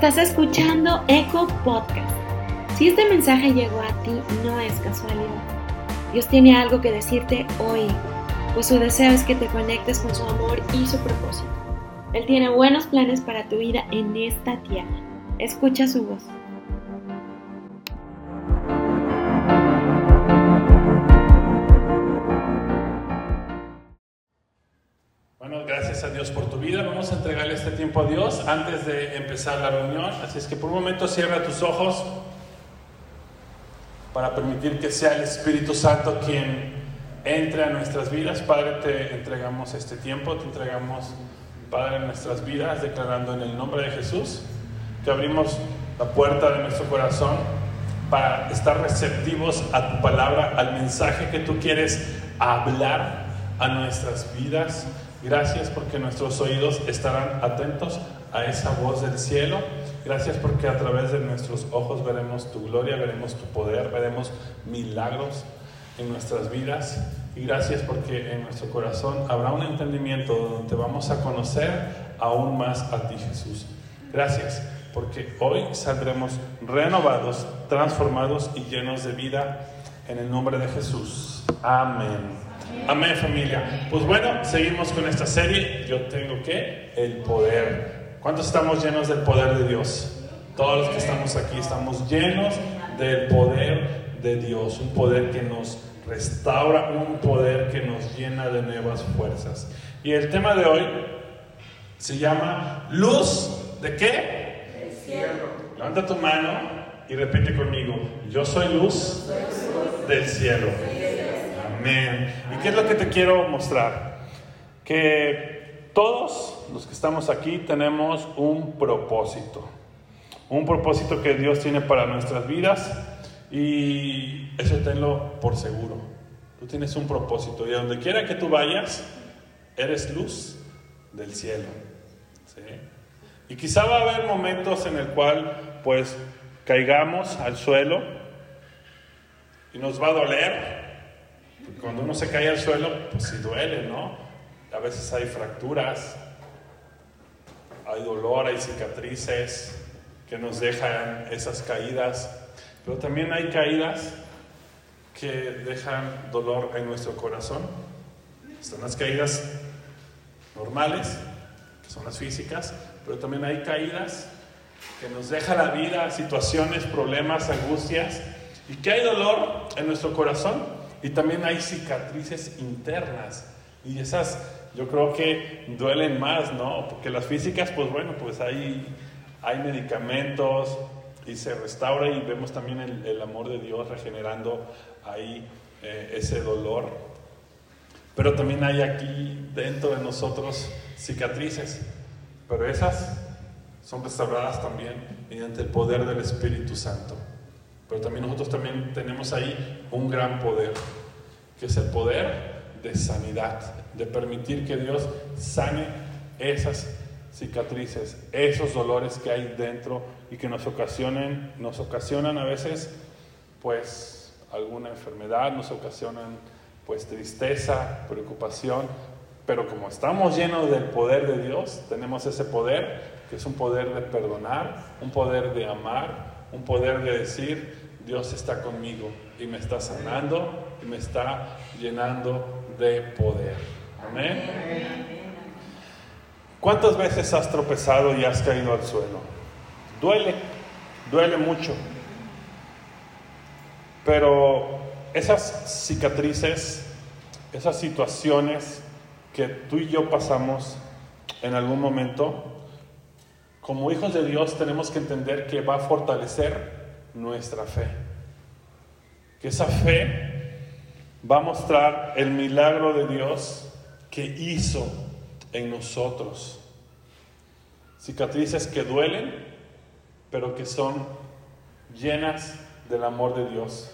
Estás escuchando Eco Podcast. Si este mensaje llegó a ti, no es casualidad. Dios tiene algo que decirte hoy, pues su deseo es que te conectes con su amor y su propósito. Él tiene buenos planes para tu vida en esta tierra. Escucha su voz. Por tu vida. Vamos a entregarle este tiempo a Dios antes de empezar la reunión. Así es que por un momento cierra tus ojos para permitir que sea el Espíritu Santo quien entre a nuestras vidas. Padre, te entregamos este tiempo, te entregamos, Padre, nuestras vidas, declarando en el nombre de Jesús que abrimos la puerta de nuestro corazón para estar receptivos a tu palabra, al mensaje que tú quieres hablar a nuestras vidas. Gracias porque nuestros oídos estarán atentos a esa voz del cielo. Gracias porque a través de nuestros ojos veremos tu gloria, veremos tu poder, veremos milagros en nuestras vidas. Y gracias porque en nuestro corazón habrá un entendimiento donde vamos a conocer aún más a ti Jesús. Gracias porque hoy saldremos renovados, transformados y llenos de vida en el nombre de Jesús. Amén. Amén familia. Pues bueno, seguimos con esta serie. Yo tengo que el poder. ¿Cuántos estamos llenos del poder de Dios? Todos los que estamos aquí estamos llenos del poder de Dios. Un poder que nos restaura, un poder que nos llena de nuevas fuerzas. Y el tema de hoy se llama luz de qué? Del cielo. Levanta tu mano y repite conmigo. Yo soy luz del cielo. Amén. ¿Y qué es lo que te quiero mostrar? Que todos los que estamos aquí tenemos un propósito. Un propósito que Dios tiene para nuestras vidas y eso tenlo por seguro. Tú tienes un propósito y a donde quiera que tú vayas, eres luz del cielo. Y quizá va a haber momentos en el cual pues caigamos al suelo y nos va a doler, cuando uno se cae al suelo, pues sí duele, ¿no? A veces hay fracturas, hay dolor, hay cicatrices que nos dejan esas caídas, pero también hay caídas que dejan dolor en nuestro corazón. Están las caídas normales, que son las físicas, pero también hay caídas que nos deja la vida, situaciones, problemas, angustias, y que hay dolor en nuestro corazón y también hay cicatrices internas. Y esas yo creo que duelen más, ¿no? Porque las físicas, pues bueno, pues hay, hay medicamentos y se restaura y vemos también el, amor de Dios regenerando ahí eh, ese dolor. Pero también hay aquí dentro de nosotros cicatrices. Pero esas son restauradas también mediante el poder del Espíritu Santo. Pero también nosotros también tenemos ahí un gran poder, que es el poder de sanidad, de permitir que Dios sane esas cicatrices, esos dolores que hay dentro y que nos ocasionen, nos ocasionan a veces pues alguna enfermedad, nos ocasionan pues tristeza, preocupación, pero como estamos llenos del poder de Dios, tenemos ese poder que es un poder de perdonar, un poder de amar, un poder de decir, Dios está conmigo y me está sanando y me está llenando de poder. Amén. ¿Cuántas veces has tropezado y has caído al suelo? Duele, duele mucho. Pero esas cicatrices, esas situaciones que tú y yo pasamos en algún momento, como hijos de Dios tenemos que entender que va a fortalecer nuestra fe. Que esa fe va a mostrar el milagro de Dios que hizo en nosotros. Cicatrices que duelen, pero que son llenas del amor de Dios,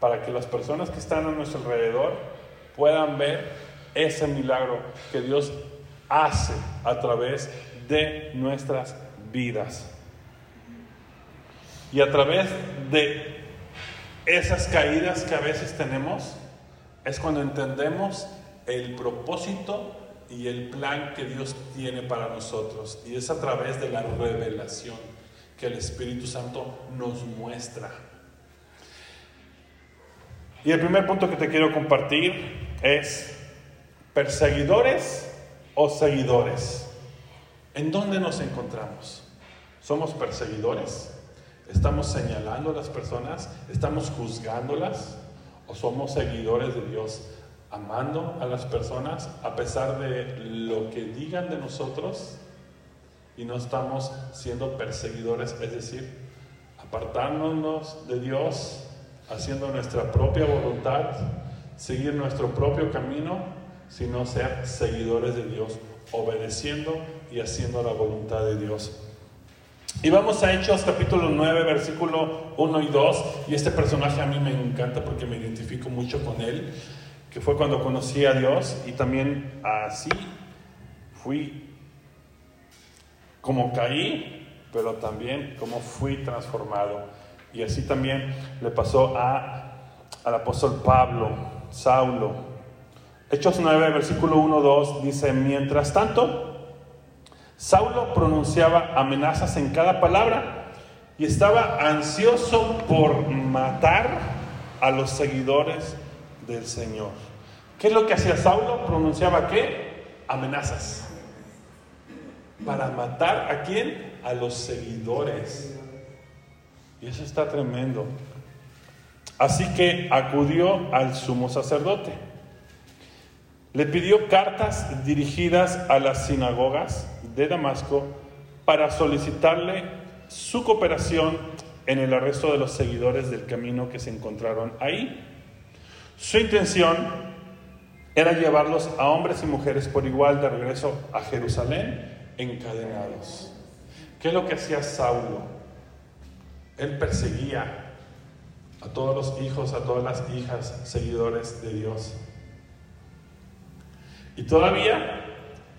para que las personas que están a nuestro alrededor puedan ver ese milagro que Dios hace a través de nuestras vidas. Y a través de esas caídas que a veces tenemos, es cuando entendemos el propósito y el plan que Dios tiene para nosotros. Y es a través de la revelación. que el Espíritu Santo nos muestra. Y el primer punto que te quiero compartir es perseguidores o seguidores. ¿En dónde nos encontramos? ¿Somos perseguidores? ¿Estamos señalando a las personas? ¿Estamos juzgándolas? ¿O somos seguidores de Dios? Amando a las personas a pesar de lo que digan de nosotros y no estamos siendo perseguidores, es decir, apartándonos de Dios, haciendo nuestra propia voluntad, seguir nuestro propio camino, sino ser seguidores de Dios, obedeciendo y haciendo la voluntad de Dios. Y vamos a Hechos capítulo 9, versículo 1 y 2. Y este personaje a mí me encanta porque me identifico mucho con él, que fue cuando conocí a Dios y también así fui como caí, pero también como fui transformado. Y así también le pasó a, al apóstol Pablo, Saulo. Hechos 9, versículo 1, 2 dice, mientras tanto, Saulo pronunciaba amenazas en cada palabra y estaba ansioso por matar a los seguidores del Señor. ¿Qué es lo que hacía Saulo? Pronunciaba qué? Amenazas. ¿Para matar a quién? A los seguidores. Y eso está tremendo. Así que acudió al sumo sacerdote. Le pidió cartas dirigidas a las sinagogas de Damasco para solicitarle su cooperación en el arresto de los seguidores del camino que se encontraron ahí. Su intención era llevarlos a hombres y mujeres por igual de regreso a Jerusalén encadenados. ¿Qué es lo que hacía Saulo? Él perseguía a todos los hijos, a todas las hijas, seguidores de Dios. Y todavía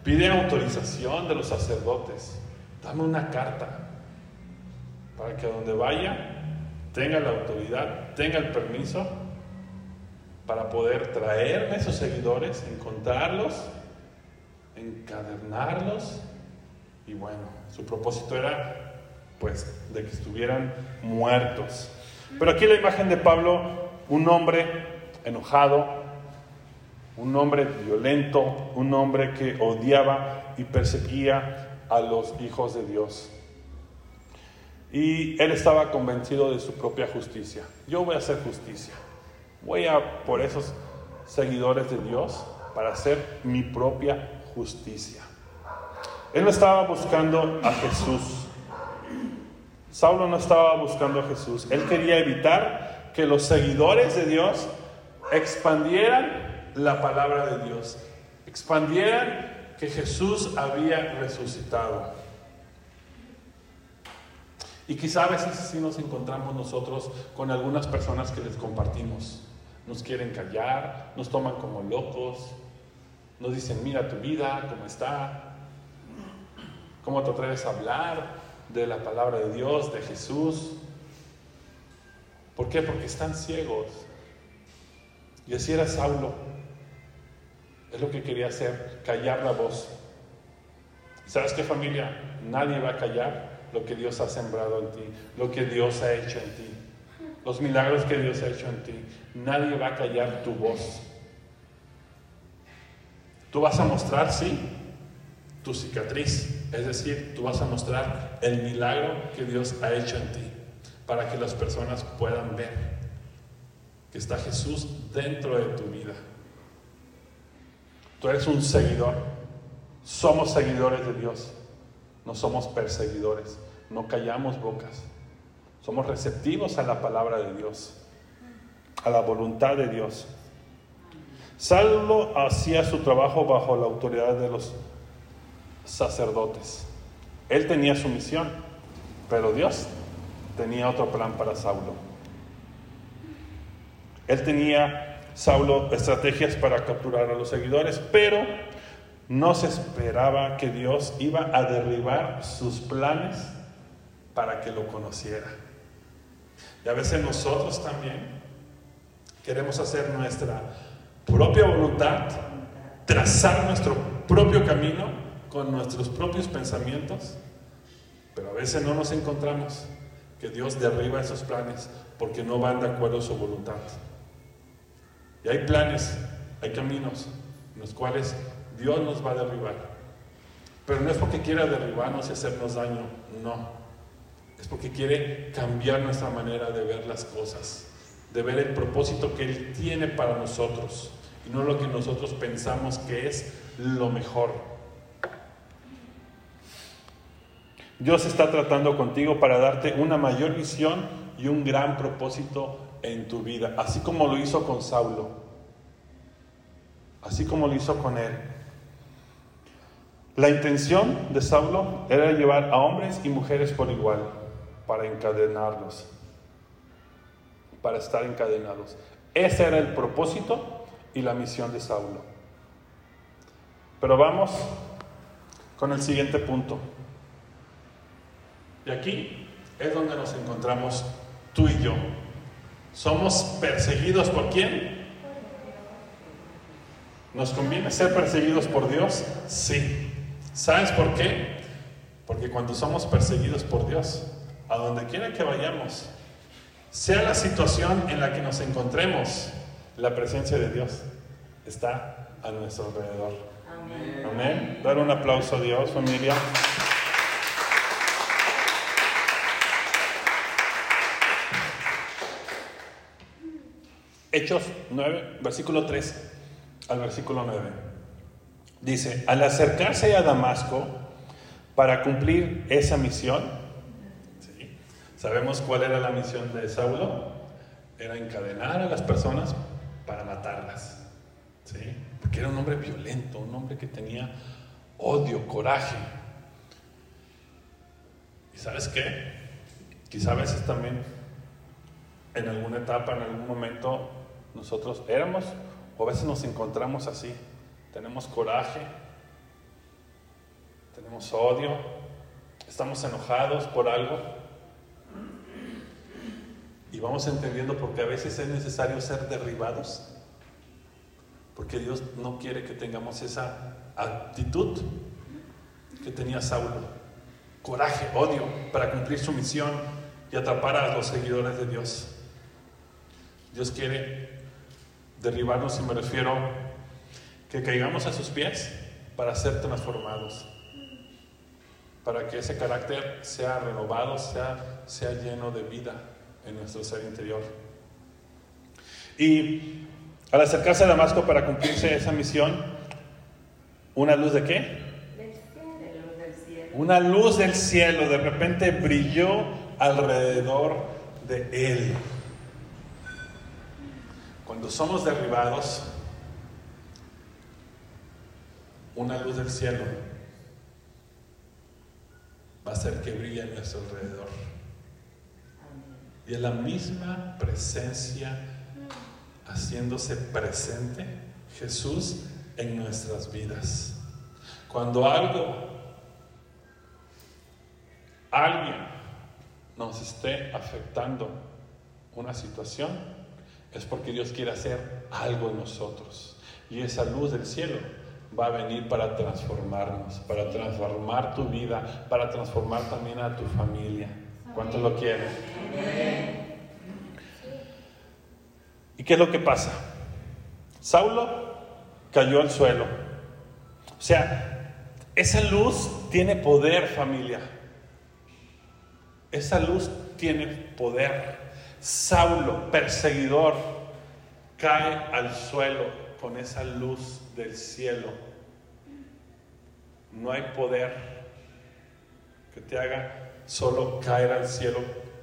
pide autorización de los sacerdotes. Dame una carta para que donde vaya tenga la autoridad, tenga el permiso para poder traerme esos seguidores, encontrarlos, encadernarlos y bueno, su propósito era pues de que estuvieran muertos. Pero aquí la imagen de Pablo, un hombre enojado, un hombre violento, un hombre que odiaba y perseguía a los hijos de Dios. Y él estaba convencido de su propia justicia. Yo voy a hacer justicia. Voy a por esos seguidores de Dios para hacer mi propia justicia. Él no estaba buscando a Jesús. Saulo no estaba buscando a Jesús. Él quería evitar que los seguidores de Dios expandieran la palabra de Dios, expandieran que Jesús había resucitado. Y quizá a veces sí nos encontramos nosotros con algunas personas que les compartimos. Nos quieren callar, nos toman como locos, nos dicen, mira tu vida, cómo está, ¿Cómo te atreves a hablar de la palabra de Dios, de Jesús? ¿Por qué? Porque están ciegos. Y así era Saulo. Es lo que quería hacer, callar la voz. ¿Sabes qué familia? Nadie va a callar lo que Dios ha sembrado en ti, lo que Dios ha hecho en ti, los milagros que Dios ha hecho en ti. Nadie va a callar tu voz. Tú vas a mostrar, sí, tu cicatriz, es decir, tú vas a mostrar el milagro que Dios ha hecho en ti para que las personas puedan ver que está Jesús dentro de tu vida. Tú eres un seguidor. Somos seguidores de Dios. No somos perseguidores. No callamos bocas. Somos receptivos a la palabra de Dios, a la voluntad de Dios. Salvo hacía su trabajo bajo la autoridad de los sacerdotes. Él tenía su misión, pero Dios tenía otro plan para Saulo. Él tenía, Saulo, estrategias para capturar a los seguidores, pero no se esperaba que Dios iba a derribar sus planes para que lo conociera. Y a veces nosotros también queremos hacer nuestra propia voluntad, trazar nuestro propio camino con nuestros propios pensamientos Pero a veces no nos encontramos que Dios derriba esos planes porque no van de acuerdo a su voluntad. Y hay planes, hay caminos en los cuales Dios nos va a derribar. Pero no es porque quiera derribarnos y hacernos daño, no. Es porque quiere cambiar nuestra manera de ver las cosas, de ver el propósito que Él tiene para nosotros y no lo que nosotros pensamos que es lo mejor. Dios está tratando contigo para darte una mayor visión y un gran propósito en tu vida, así como lo hizo con Saulo, así como lo hizo con él. La intención de Saulo era llevar a hombres y mujeres por igual, para encadenarlos, para estar encadenados. Ese era el propósito y la misión de Saulo. Pero vamos con el siguiente punto. Y aquí es donde nos encontramos tú y yo. ¿Somos perseguidos por quién? ¿Nos conviene ser perseguidos por Dios? Sí. ¿Sabes por qué? Porque cuando somos perseguidos por Dios, a donde quiera que vayamos, sea la situación en la que nos encontremos, la presencia de Dios está a nuestro alrededor. Amén. Amén. Dar un aplauso a Dios, familia. Hechos 9, versículo 3 al versículo 9. Dice, al acercarse a Damasco para cumplir esa misión, ¿sabemos cuál era la misión de Saulo? Era encadenar a las personas para matarlas. ¿sí? Porque era un hombre violento, un hombre que tenía odio, coraje. ¿Y sabes qué? Quizá a veces también, en alguna etapa, en algún momento, nosotros éramos o a veces nos encontramos así tenemos coraje, tenemos odio, estamos enojados por algo. Y vamos entendiendo porque a veces es necesario ser derribados. Porque Dios no quiere que tengamos esa actitud que tenía Saulo. Coraje, odio para cumplir su misión y atrapar a los seguidores de Dios. Dios quiere derribarnos y me refiero que caigamos a sus pies para ser transformados, para que ese carácter sea renovado, sea, sea lleno de vida en nuestro ser interior. Y al acercarse a Damasco para cumplirse esa misión, ¿una luz de qué? Una luz del cielo de repente brilló alrededor de él. Cuando somos derribados, una luz del cielo va a hacer que brille a nuestro alrededor. Y es la misma presencia haciéndose presente Jesús en nuestras vidas. Cuando algo, alguien nos esté afectando una situación, es porque Dios quiere hacer algo en nosotros. Y esa luz del cielo va a venir para transformarnos, para transformar tu vida, para transformar también a tu familia. ¿Cuántos lo quieren? ¿Y qué es lo que pasa? Saulo cayó al suelo. O sea, esa luz tiene poder, familia. Esa luz tiene poder. Saulo, perseguidor, cae al suelo con esa luz del cielo. No hay poder que te haga solo caer al cielo,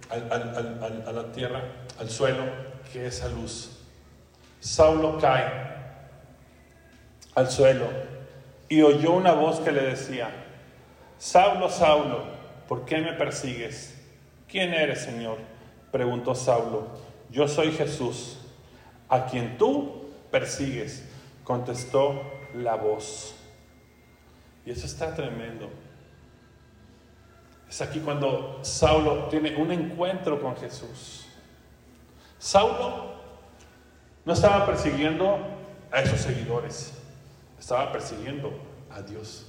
a la tierra, al suelo, que esa luz. Saulo cae al suelo y oyó una voz que le decía, Saulo, Saulo, ¿por qué me persigues? ¿Quién eres, Señor? Preguntó Saulo. Yo soy Jesús, a quien tú persigues? Contestó la voz. Y eso está tremendo. Es aquí cuando Saulo tiene un encuentro con Jesús. Saulo no estaba persiguiendo a esos seguidores, estaba persiguiendo a Dios.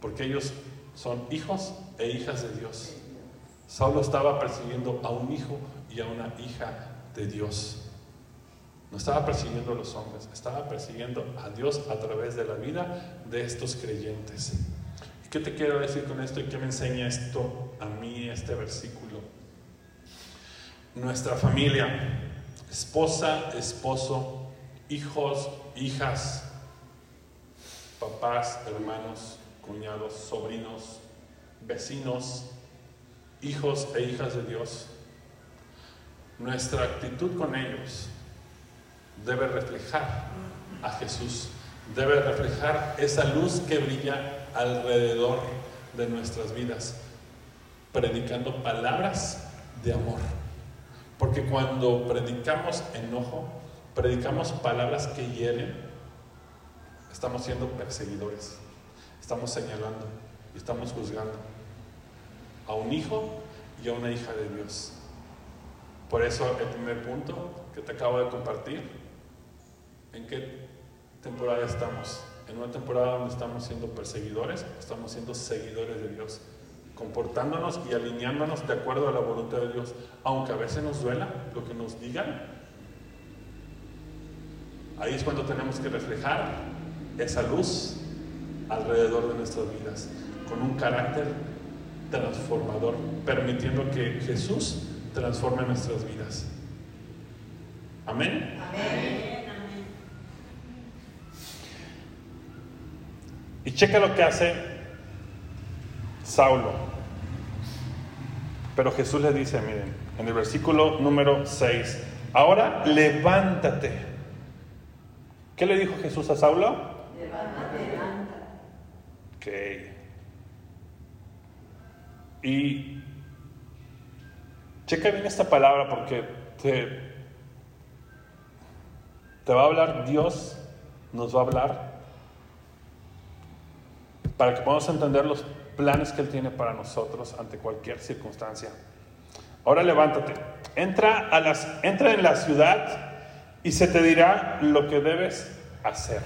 Porque ellos son hijos e hijas de Dios. Saulo estaba persiguiendo a un hijo y a una hija de Dios. No estaba persiguiendo a los hombres, estaba persiguiendo a Dios a través de la vida de estos creyentes. ¿Y qué te quiero decir con esto y qué me enseña esto a mí, este versículo? Nuestra familia, esposa, esposo, hijos, hijas, papás, hermanos, cuñados, sobrinos, vecinos, hijos e hijas de Dios, nuestra actitud con ellos debe reflejar a Jesús, debe reflejar esa luz que brilla alrededor de nuestras vidas, predicando palabras de amor. Porque cuando predicamos enojo, predicamos palabras que hieren, estamos siendo perseguidores, estamos señalando y estamos juzgando a un hijo y a una hija de Dios. Por eso el primer punto que te acabo de compartir, ¿en qué temporada estamos? En una temporada donde estamos siendo perseguidores, estamos siendo seguidores de Dios, comportándonos y alineándonos de acuerdo a la voluntad de Dios, aunque a veces nos duela lo que nos digan. Ahí es cuando tenemos que reflejar esa luz alrededor de nuestras vidas, con un carácter transformador, permitiendo que Jesús transforme nuestras vidas. Amén. Amén. Y checa lo que hace Saulo. Pero Jesús le dice, miren, en el versículo número 6, ahora levántate. ¿Qué le dijo Jesús a Saulo? Levántate. Ok. Y checa bien esta palabra porque te, va a hablar Dios, nos va a hablar para que podamos entender los planes que Él tiene para nosotros ante cualquier circunstancia. Ahora levántate, entra, a las, entra en la ciudad y se te dirá lo que debes hacer.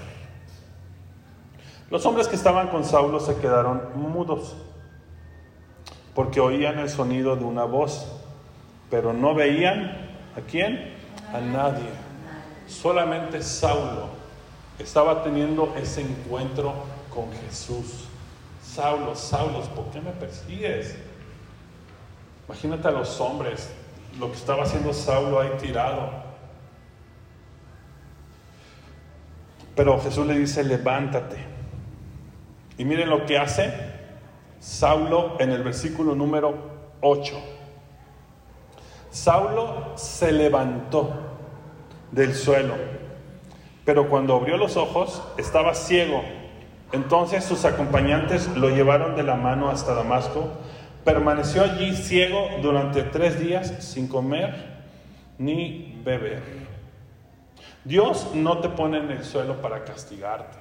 Los hombres que estaban con Saulo se quedaron mudos porque oían el sonido de una voz, pero no veían a quién, a nadie. Solamente Saulo estaba teniendo ese encuentro con Jesús. Saulo, Saulo, ¿por qué me persigues? Imagínate a los hombres, lo que estaba haciendo Saulo ahí tirado. Pero Jesús le dice, levántate. Y miren lo que hace Saulo en el versículo número 8. Saulo se levantó del suelo, pero cuando abrió los ojos estaba ciego. Entonces sus acompañantes lo llevaron de la mano hasta Damasco. Permaneció allí ciego durante tres días sin comer ni beber. Dios no te pone en el suelo para castigarte,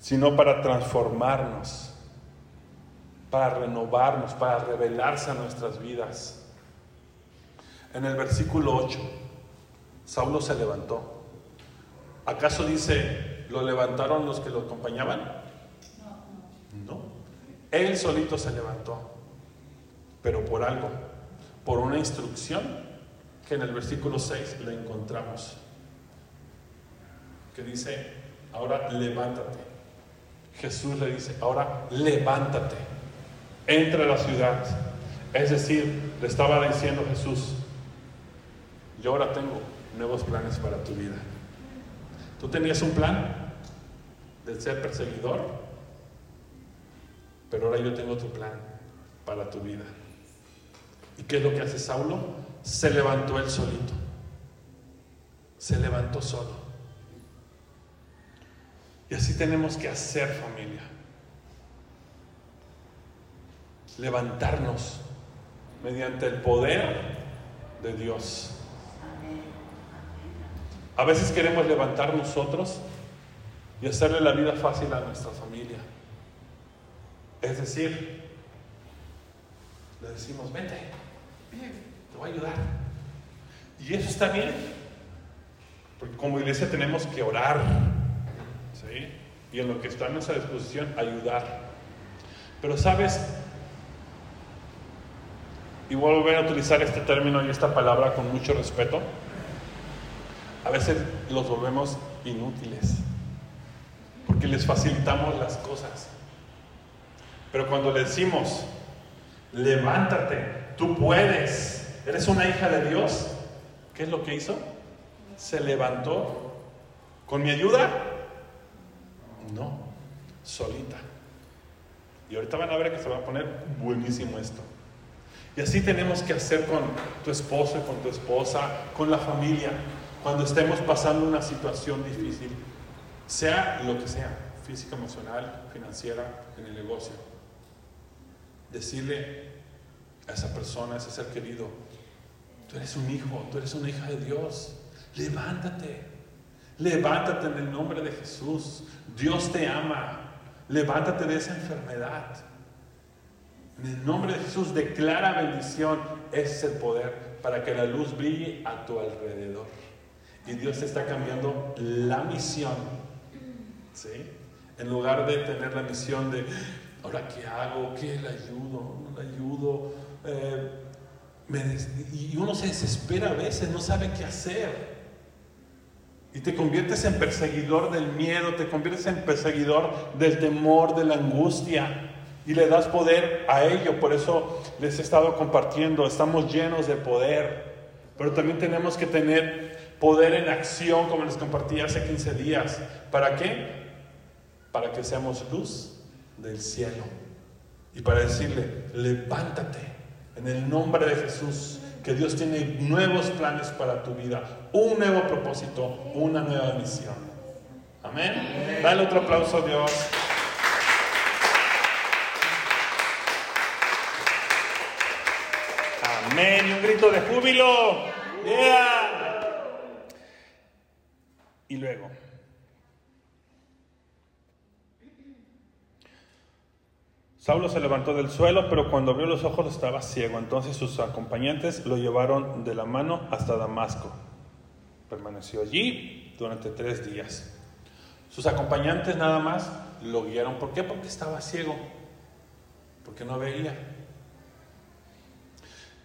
sino para transformarnos para renovarnos, para revelarse a nuestras vidas. En el versículo 8, Saulo se levantó. ¿Acaso dice, lo levantaron los que lo acompañaban? No. Él solito se levantó, pero por algo, por una instrucción que en el versículo 6 le encontramos, que dice, ahora levántate. Jesús le dice, ahora levántate entra a la ciudad. Es decir, le estaba diciendo Jesús, yo ahora tengo nuevos planes para tu vida. Tú tenías un plan de ser perseguidor, pero ahora yo tengo tu plan para tu vida. ¿Y qué es lo que hace Saulo? Se levantó él solito. Se levantó solo. Y así tenemos que hacer familia levantarnos mediante el poder de Dios. A veces queremos levantar nosotros y hacerle la vida fácil a nuestra familia. Es decir, le decimos, vete, te voy a ayudar. Y eso está bien, porque como iglesia tenemos que orar, ¿sí? Y en lo que está a nuestra disposición, ayudar. Pero sabes, y vuelvo a volver a utilizar este término y esta palabra con mucho respeto, a veces los volvemos inútiles, porque les facilitamos las cosas. Pero cuando le decimos, levántate, tú puedes, eres una hija de Dios, ¿qué es lo que hizo? Se levantó. ¿Con mi ayuda? No, solita. Y ahorita van a ver que se va a poner buenísimo esto. Y así tenemos que hacer con tu esposo y con tu esposa, con la familia, cuando estemos pasando una situación difícil, sea lo que sea, física, emocional, financiera, en el negocio. Decirle a esa persona, a ese ser querido, tú eres un hijo, tú eres una hija de Dios, levántate, levántate en el nombre de Jesús, Dios te ama, levántate de esa enfermedad. En el nombre de Jesús declara bendición. Es el poder para que la luz brille a tu alrededor. Y Dios está cambiando la misión. ¿Sí? En lugar de tener la misión de, ahora qué hago, qué le ayudo, no le ayudo. Eh, y uno se desespera a veces, no sabe qué hacer. Y te conviertes en perseguidor del miedo, te conviertes en perseguidor del temor, de la angustia y le das poder a ello. Por eso les he estado compartiendo, estamos llenos de poder, pero también tenemos que tener poder en acción, como les compartí hace 15 días. ¿Para qué? Para que seamos luz del cielo. Y para decirle, levántate en el nombre de Jesús, que Dios tiene nuevos planes para tu vida, un nuevo propósito, una nueva misión. Amén. Dale otro aplauso a Dios. Amén. Y un grito de júbilo. Y luego. Saulo se levantó del suelo, pero cuando abrió los ojos estaba ciego. Entonces sus acompañantes lo llevaron de la mano hasta Damasco. Permaneció allí durante tres días. Sus acompañantes nada más lo guiaron. ¿Por qué? Porque estaba ciego. Porque no veía.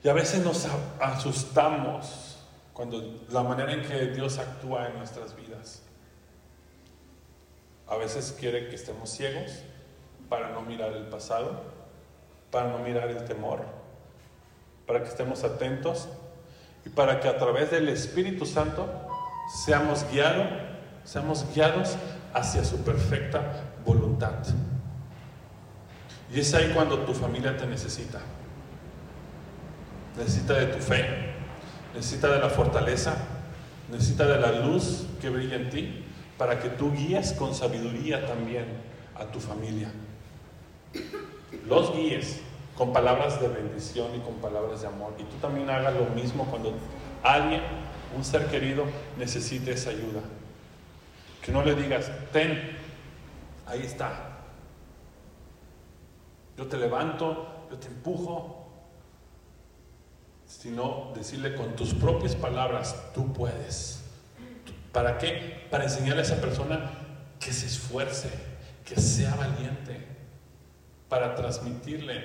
Y a veces nos asustamos cuando la manera en que Dios actúa en nuestras vidas. A veces quiere que estemos ciegos para no mirar el pasado, para no mirar el temor, para que estemos atentos y para que a través del Espíritu Santo seamos guiados, seamos guiados hacia su perfecta voluntad. Y es ahí cuando tu familia te necesita necesita de tu fe, necesita de la fortaleza, necesita de la luz que brilla en ti para que tú guíes con sabiduría también a tu familia. Los guíes con palabras de bendición y con palabras de amor. Y tú también hagas lo mismo cuando alguien, un ser querido, necesite esa ayuda. Que no le digas, ten, ahí está. Yo te levanto, yo te empujo, sino decirle con tus propias palabras, tú puedes. ¿Para qué? Para enseñarle a esa persona que se esfuerce, que sea valiente, para transmitirle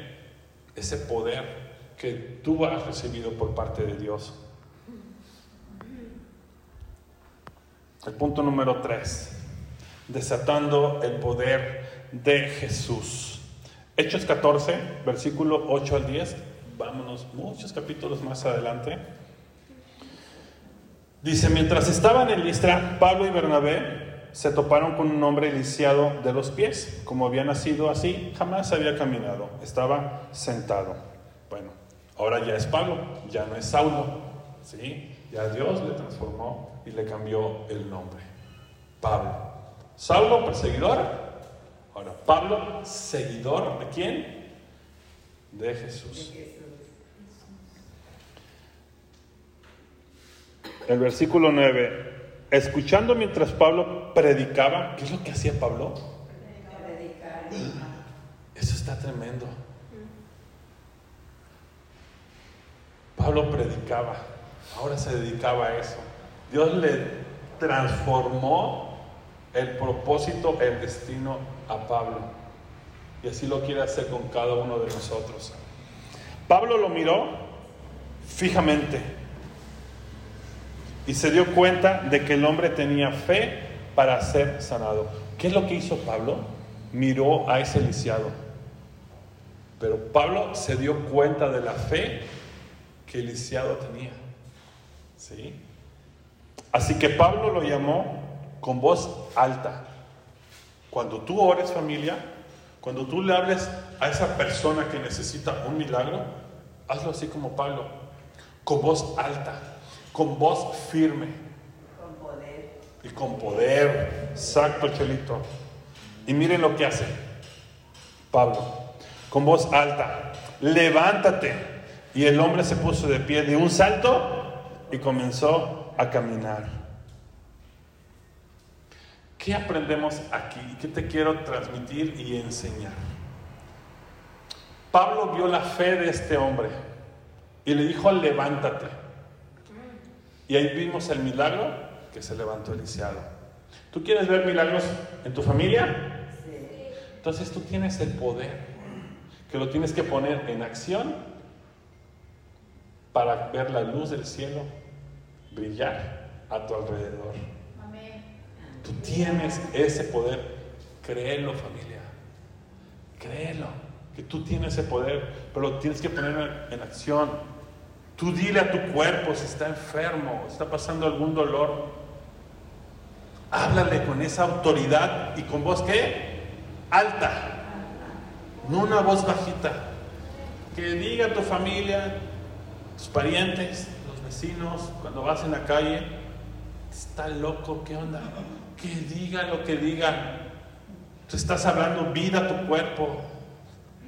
ese poder que tú has recibido por parte de Dios. El punto número tres, desatando el poder de Jesús. Hechos 14, versículo 8 al 10 vámonos muchos capítulos más adelante. Dice, mientras estaban en Listra, Pablo y Bernabé se toparon con un hombre lisiado de los pies. Como había nacido así, jamás había caminado. Estaba sentado. Bueno, ahora ya es Pablo, ya no es Saulo. ¿sí? Ya Dios le transformó y le cambió el nombre. Pablo. Saulo, perseguidor. Ahora, Pablo, seguidor de quién? De Jesús. El versículo 9. Escuchando mientras Pablo predicaba, ¿qué es lo que hacía Pablo? Eso está tremendo. Pablo predicaba, ahora se dedicaba a eso. Dios le transformó el propósito, el destino a Pablo. Y así lo quiere hacer con cada uno de nosotros. Pablo lo miró fijamente y se dio cuenta de que el hombre tenía fe para ser sanado. ¿Qué es lo que hizo Pablo? Miró a ese lisiado. Pero Pablo se dio cuenta de la fe que el lisiado tenía. ¿Sí? Así que Pablo lo llamó con voz alta. Cuando tú ores familia, cuando tú le hables a esa persona que necesita un milagro, hazlo así como Pablo, con voz alta, con voz firme. Con poder. Y con poder. Exacto, Chelito. Y miren lo que hace Pablo, con voz alta, levántate. Y el hombre se puso de pie de un salto y comenzó a caminar. ¿Qué aprendemos aquí? ¿Qué te quiero transmitir y enseñar? Pablo vio la fe de este hombre y le dijo, levántate. Y ahí vimos el milagro que se levantó el lisiado. ¿Tú quieres ver milagros en tu familia? Sí. Entonces tú tienes el poder, que lo tienes que poner en acción para ver la luz del cielo brillar a tu alrededor. Tú tienes ese poder. Créelo, familia. Créelo. Que tú tienes ese poder, pero lo tienes que poner en acción. Tú dile a tu cuerpo si está enfermo, está pasando algún dolor. Háblale con esa autoridad y con voz que alta, no una voz bajita. Que diga a tu familia, tus parientes, los vecinos, cuando vas en la calle, está loco, ¿qué onda? Que diga lo que diga. Tú estás hablando vida a tu cuerpo.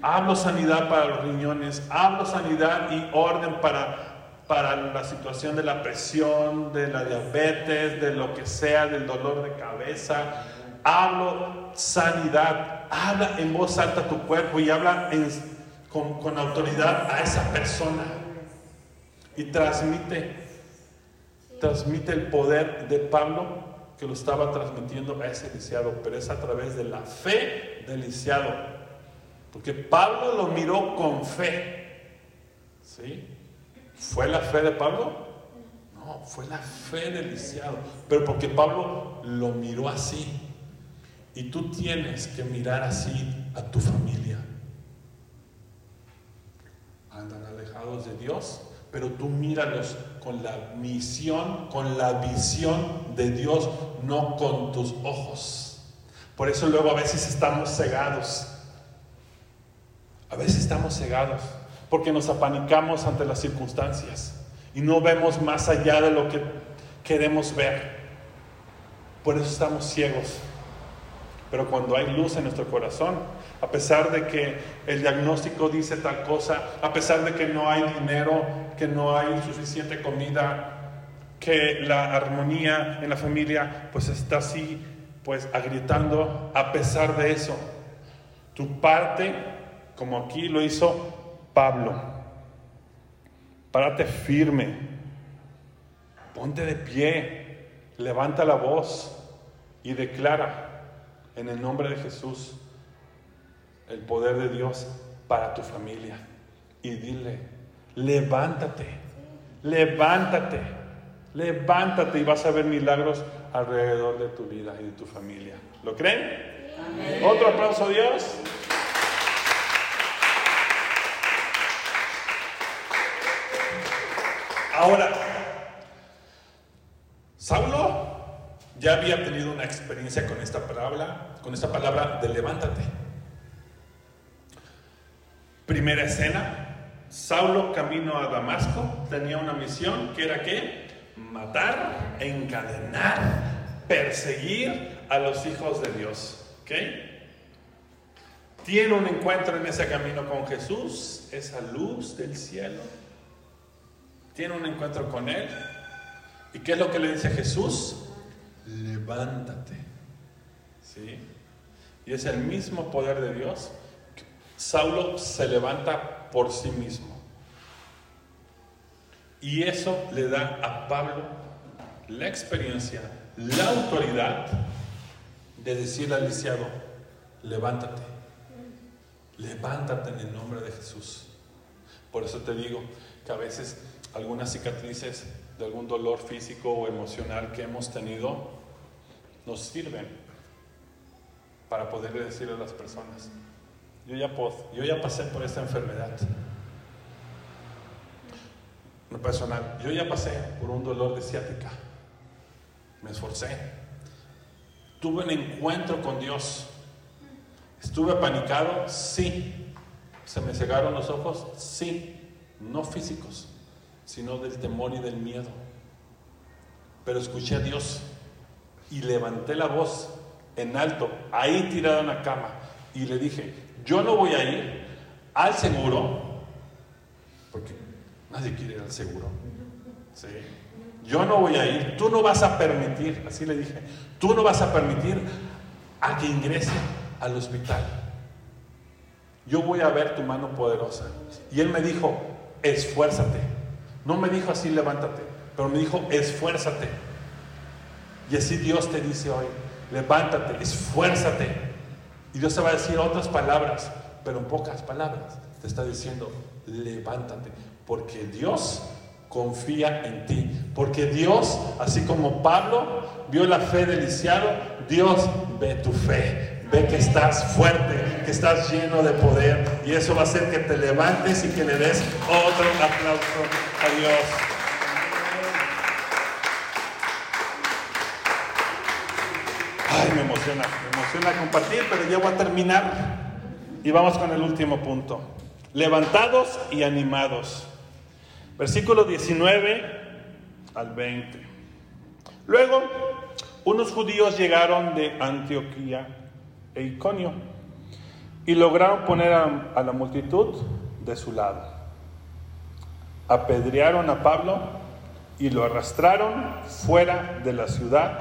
Hablo sanidad para los riñones, hablo sanidad y orden para, para la situación de la presión, de la diabetes, de lo que sea, del dolor de cabeza. Hablo sanidad, habla en voz alta tu cuerpo y habla con, con autoridad a esa persona. Y transmite, transmite el poder de Pablo que lo estaba transmitiendo a ese lisiado, pero es a través de la fe del lisiado. Porque Pablo lo miró con fe. ¿Sí? ¿Fue la fe de Pablo? No, fue la fe del lisiado. Pero porque Pablo lo miró así. Y tú tienes que mirar así a tu familia. Andan alejados de Dios, pero tú míralos con la misión, con la visión de Dios, no con tus ojos. Por eso luego a veces estamos cegados. A veces estamos cegados porque nos apanicamos ante las circunstancias y no vemos más allá de lo que queremos ver. Por eso estamos ciegos. Pero cuando hay luz en nuestro corazón, a pesar de que el diagnóstico dice tal cosa, a pesar de que no hay dinero, que no hay suficiente comida, que la armonía en la familia pues está así, pues agrietando, a pesar de eso, tu parte, como aquí lo hizo Pablo, párate firme, ponte de pie, levanta la voz y declara en el nombre de Jesús el poder de Dios para tu familia. Y dile, levántate, levántate, levántate y vas a ver milagros alrededor de tu vida y de tu familia. ¿Lo creen? Otro aplauso a Dios. Ahora, Saulo ya había tenido una experiencia con esta palabra, con esta palabra de levántate. Primera escena, Saulo camino a Damasco tenía una misión que era que matar, encadenar, perseguir a los hijos de Dios. ¿Ok? Tiene un encuentro en ese camino con Jesús, esa luz del cielo. Tiene un encuentro con Él. ¿Y qué es lo que le dice Jesús? Levántate. ¿Sí? Y es el mismo poder de Dios. Saulo se levanta por sí mismo. Y eso le da a Pablo la experiencia, la autoridad de decirle al lisiado, levántate. Levántate en el nombre de Jesús. Por eso te digo que a veces algunas cicatrices de algún dolor físico o emocional que hemos tenido nos sirven para poder decirle a las personas, yo ya, yo ya pasé por esta enfermedad. No personal, yo ya pasé por un dolor de ciática. Me esforcé. Tuve un encuentro con Dios. ¿Estuve apanicado? Sí. ¿Se me cegaron los ojos? Sí. No físicos, sino del temor y del miedo. Pero escuché a Dios y levanté la voz en alto, ahí tirado en la cama, y le dije, yo no voy a ir al seguro, porque nadie quiere ir al seguro. ¿sí? Yo no voy a ir, tú no vas a permitir, así le dije, tú no vas a permitir a que ingrese al hospital. Yo voy a ver tu mano poderosa. Y él me dijo, esfuérzate. No me dijo así, levántate, pero me dijo, esfuérzate. Y así Dios te dice hoy, levántate, esfuérzate. Y Dios te va a decir otras palabras, pero en pocas palabras. Te está diciendo, levántate, porque Dios confía en ti. Porque Dios, así como Pablo vio la fe lisiado, Dios ve tu fe. Ve que estás fuerte, que estás lleno de poder. Y eso va a hacer que te levantes y que le des otro aplauso a Dios. Ay, me emociona, me emociona compartir, pero ya voy a terminar. Y vamos con el último punto. Levantados y animados. Versículo 19 al 20. Luego, unos judíos llegaron de Antioquía e Iconio y lograron poner a, la multitud de su lado. Apedrearon a Pablo y lo arrastraron fuera de la ciudad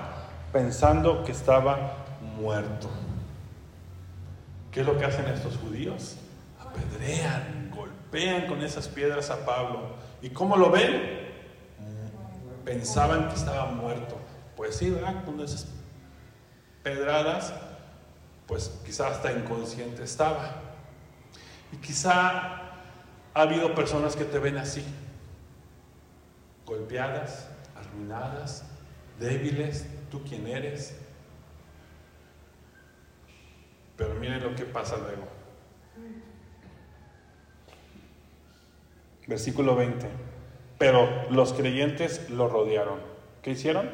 pensando que estaba muerto. ¿Qué es lo que hacen estos judíos? Apedrean, golpean con esas piedras a Pablo. ¿Y cómo lo ven? Pensaban que estaba muerto. Pues sí, ¿verdad? Con esas pedradas, pues quizá hasta inconsciente estaba. Y quizá ha habido personas que te ven así, golpeadas, arruinadas, débiles, tú quién eres. Pero miren lo que pasa luego. Versículo 20. Pero los creyentes lo rodearon. ¿Qué hicieron?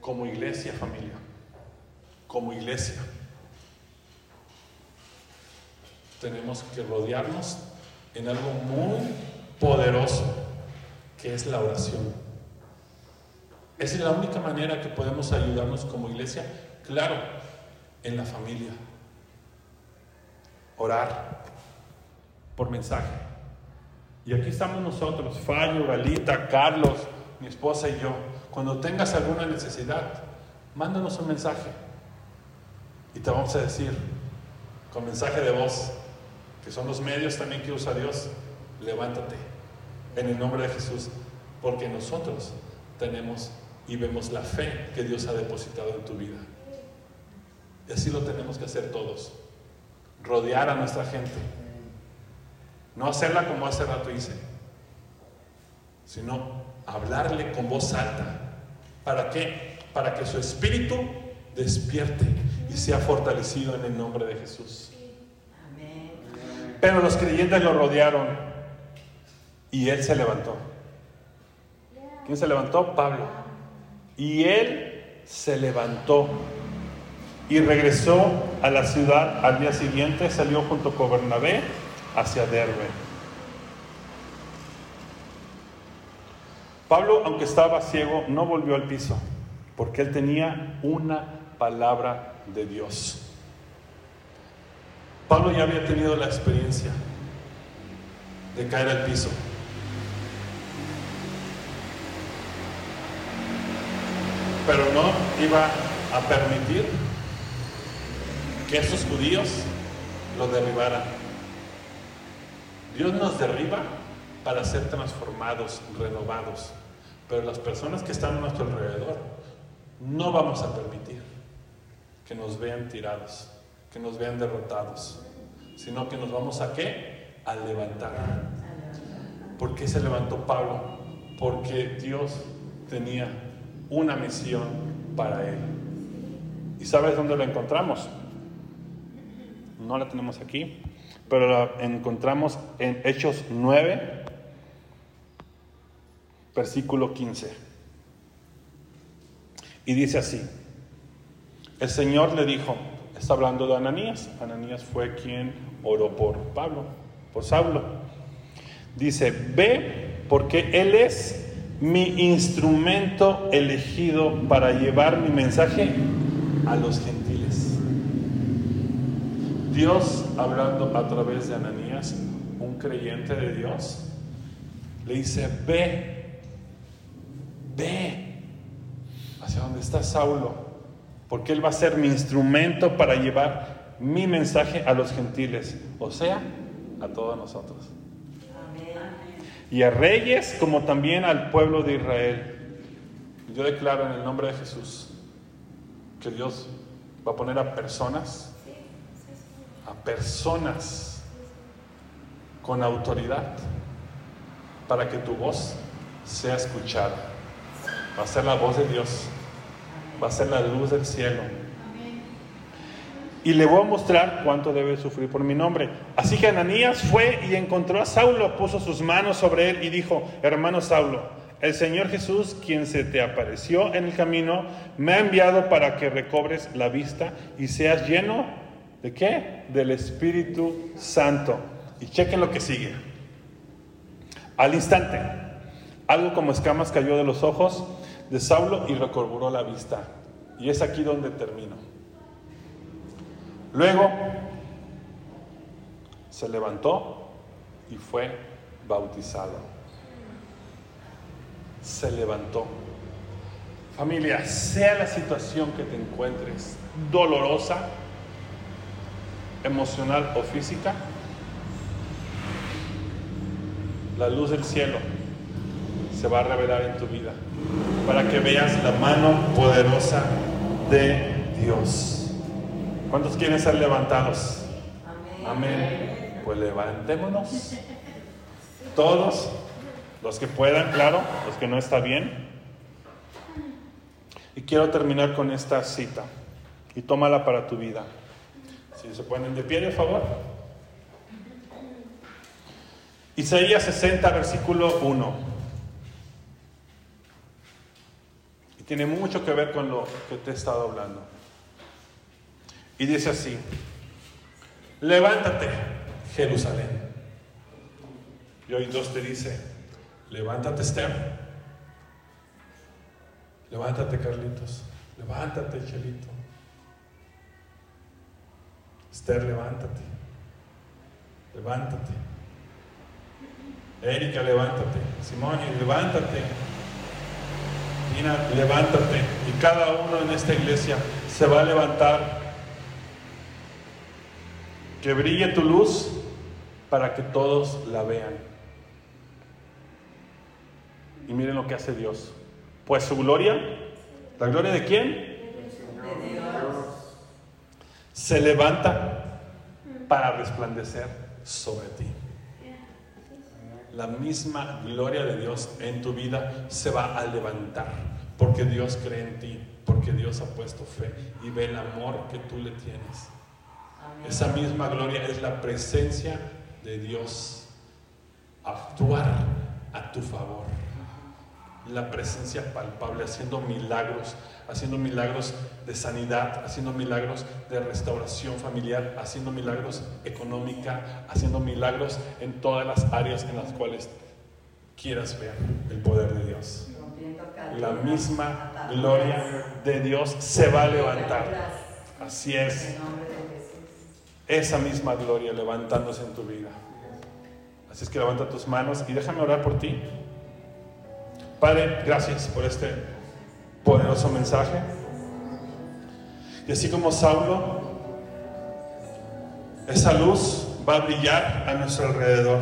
Como iglesia, familia. Como iglesia. Tenemos que rodearnos en algo muy poderoso, que es la oración. Es la única manera que podemos ayudarnos como iglesia. Claro, en la familia. Orar por mensaje. Y aquí estamos nosotros, Fallo, Galita, Carlos, mi esposa y yo. Cuando tengas alguna necesidad, mándanos un mensaje. Y te vamos a decir, con mensaje de voz, que son los medios también que usa Dios, levántate en el nombre de Jesús, porque nosotros tenemos y vemos la fe que Dios ha depositado en tu vida. Y así lo tenemos que hacer todos, rodear a nuestra gente no hacerla como hace rato hice, sino hablarle con voz alta. ¿Para qué? Para que su espíritu despierte y sea fortalecido en el nombre de Jesús. Pero los creyentes lo rodearon y él se levantó. ¿Quién se levantó? Pablo. Y él se levantó y regresó a la ciudad al día siguiente, salió junto con Bernabé hacia Derbe. Pablo, aunque estaba ciego, no volvió al piso, porque él tenía una palabra de Dios. Pablo ya había tenido la experiencia de caer al piso. Pero no iba a permitir que esos judíos lo derribaran. Dios nos derriba para ser transformados, renovados. Pero las personas que están a nuestro alrededor no vamos a permitir que nos vean tirados. que nos vean derrotados, sino que nos vamos a qué? A levantar. ¿Por qué se levantó Pablo? Porque Dios tenía una misión para él. ¿Y sabes dónde la encontramos? No la tenemos aquí, pero la encontramos en Hechos 9, versículo 15. Y dice así, el Señor le dijo, está hablando de Ananías, Ananías fue quien oró por Pablo, por Saulo. Dice, ve porque Él es mi instrumento elegido para llevar mi mensaje a los gentiles. Dios hablando a través de Ananías, un creyente de Dios, le dice, ve, ve hacia donde está Saulo, porque él va a ser mi instrumento para llevar mi mensaje a los gentiles, o sea, a todos nosotros. Y a reyes como también al pueblo de Israel. Yo declaro en el nombre de Jesús que Dios va a poner a personas, a personas con autoridad para que tu voz sea escuchada. Va a ser la voz de Dios, va a ser la luz del cielo. Y le voy a mostrar cuánto debe sufrir por mi nombre. Así que Ananías fue y encontró a Saulo, puso sus manos sobre él y dijo, hermano Saulo, el Señor Jesús, quien se te apareció en el camino, me ha enviado para que recobres la vista y seas lleno de qué? Del Espíritu Santo. Y chequen lo que sigue. Al instante, algo como escamas cayó de los ojos de Saulo y recobró la vista. Y es aquí donde termino. Luego se levantó y fue bautizado se levantó. Familia, sea la situación que te encuentres, dolorosa, emocional o física, la luz del cielo se va a revelar en tu vida para que veas la mano poderosa de Dios. ¿Cuántos quieren ser levantados? Amén. Pues levantémonos. Todos los que puedan, claro, los que no está bien. Y quiero terminar con esta cita. Y tómala para tu vida. Si se ponen de pie, de favor. Isaías 60, versículo 1. Y tiene mucho que ver con lo que te he estado hablando. Y dice así, levántate, Jerusalén. Y hoy Dios te dice, Levántate, Esther. Levántate, Carlitos. Levántate, Chelito. Esther, levántate. Levántate. Erika, levántate. Simón, levántate. Nina, levántate. Y cada uno en esta iglesia se va a levantar. Que brille tu luz para que todos la vean. Y miren lo que hace Dios. Pues su gloria, ¿la gloria de quién? Se levanta para resplandecer sobre ti. La misma gloria de Dios en tu vida se va a levantar porque Dios cree en ti, porque Dios ha puesto fe y ve el amor que tú le tienes. Esa misma gloria es la presencia de Dios actuar a tu favor. La presencia palpable, haciendo milagros, haciendo milagros de sanidad, haciendo milagros de restauración familiar, haciendo milagros económica, haciendo milagros en todas las áreas en las cuales quieras ver el poder de Dios. La misma gloria de Dios se va a levantar. Así es. Esa misma gloria levantándose en tu vida. Así es que levanta tus manos y déjame orar por ti. Padre, gracias por este poderoso mensaje. Y así como Saulo, esa luz va a brillar a nuestro alrededor.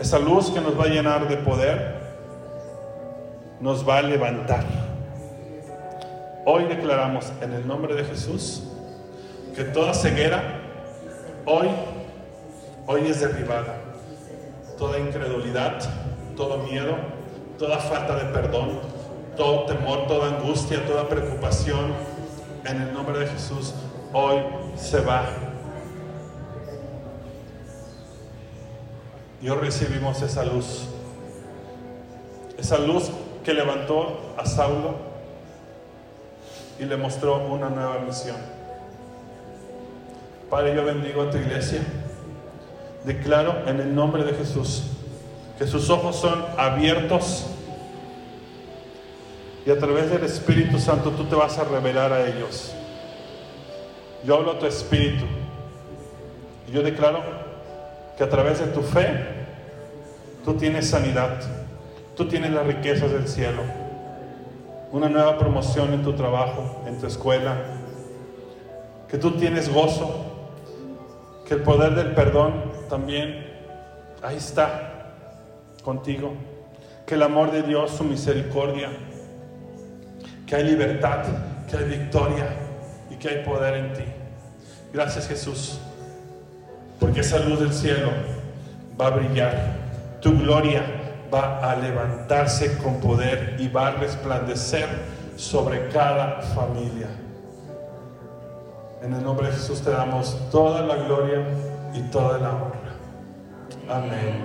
Esa luz que nos va a llenar de poder, nos va a levantar. Hoy declaramos en el nombre de Jesús que toda ceguera hoy, hoy es derribada. Toda incredulidad, todo miedo, toda falta de perdón, todo temor, toda angustia, toda preocupación, en el nombre de Jesús, hoy se va. Y hoy recibimos esa luz, esa luz que levantó a Saulo y le mostró una nueva misión. Padre, yo bendigo a tu iglesia. Declaro en el nombre de Jesús que sus ojos son abiertos y a través del Espíritu Santo tú te vas a revelar a ellos. Yo hablo a tu espíritu. Y yo declaro que a través de tu fe tú tienes sanidad, tú tienes las riquezas del cielo, una nueva promoción en tu trabajo, en tu escuela, que tú tienes gozo, que el poder del perdón también ahí está contigo, que el amor de Dios, su misericordia, que hay libertad, que hay victoria y que hay poder en ti. Gracias Jesús, porque esa luz del cielo va a brillar, tu gloria va a levantarse con poder y va a resplandecer sobre cada familia. En el nombre de Jesús te damos toda la gloria y toda la honra. Amén.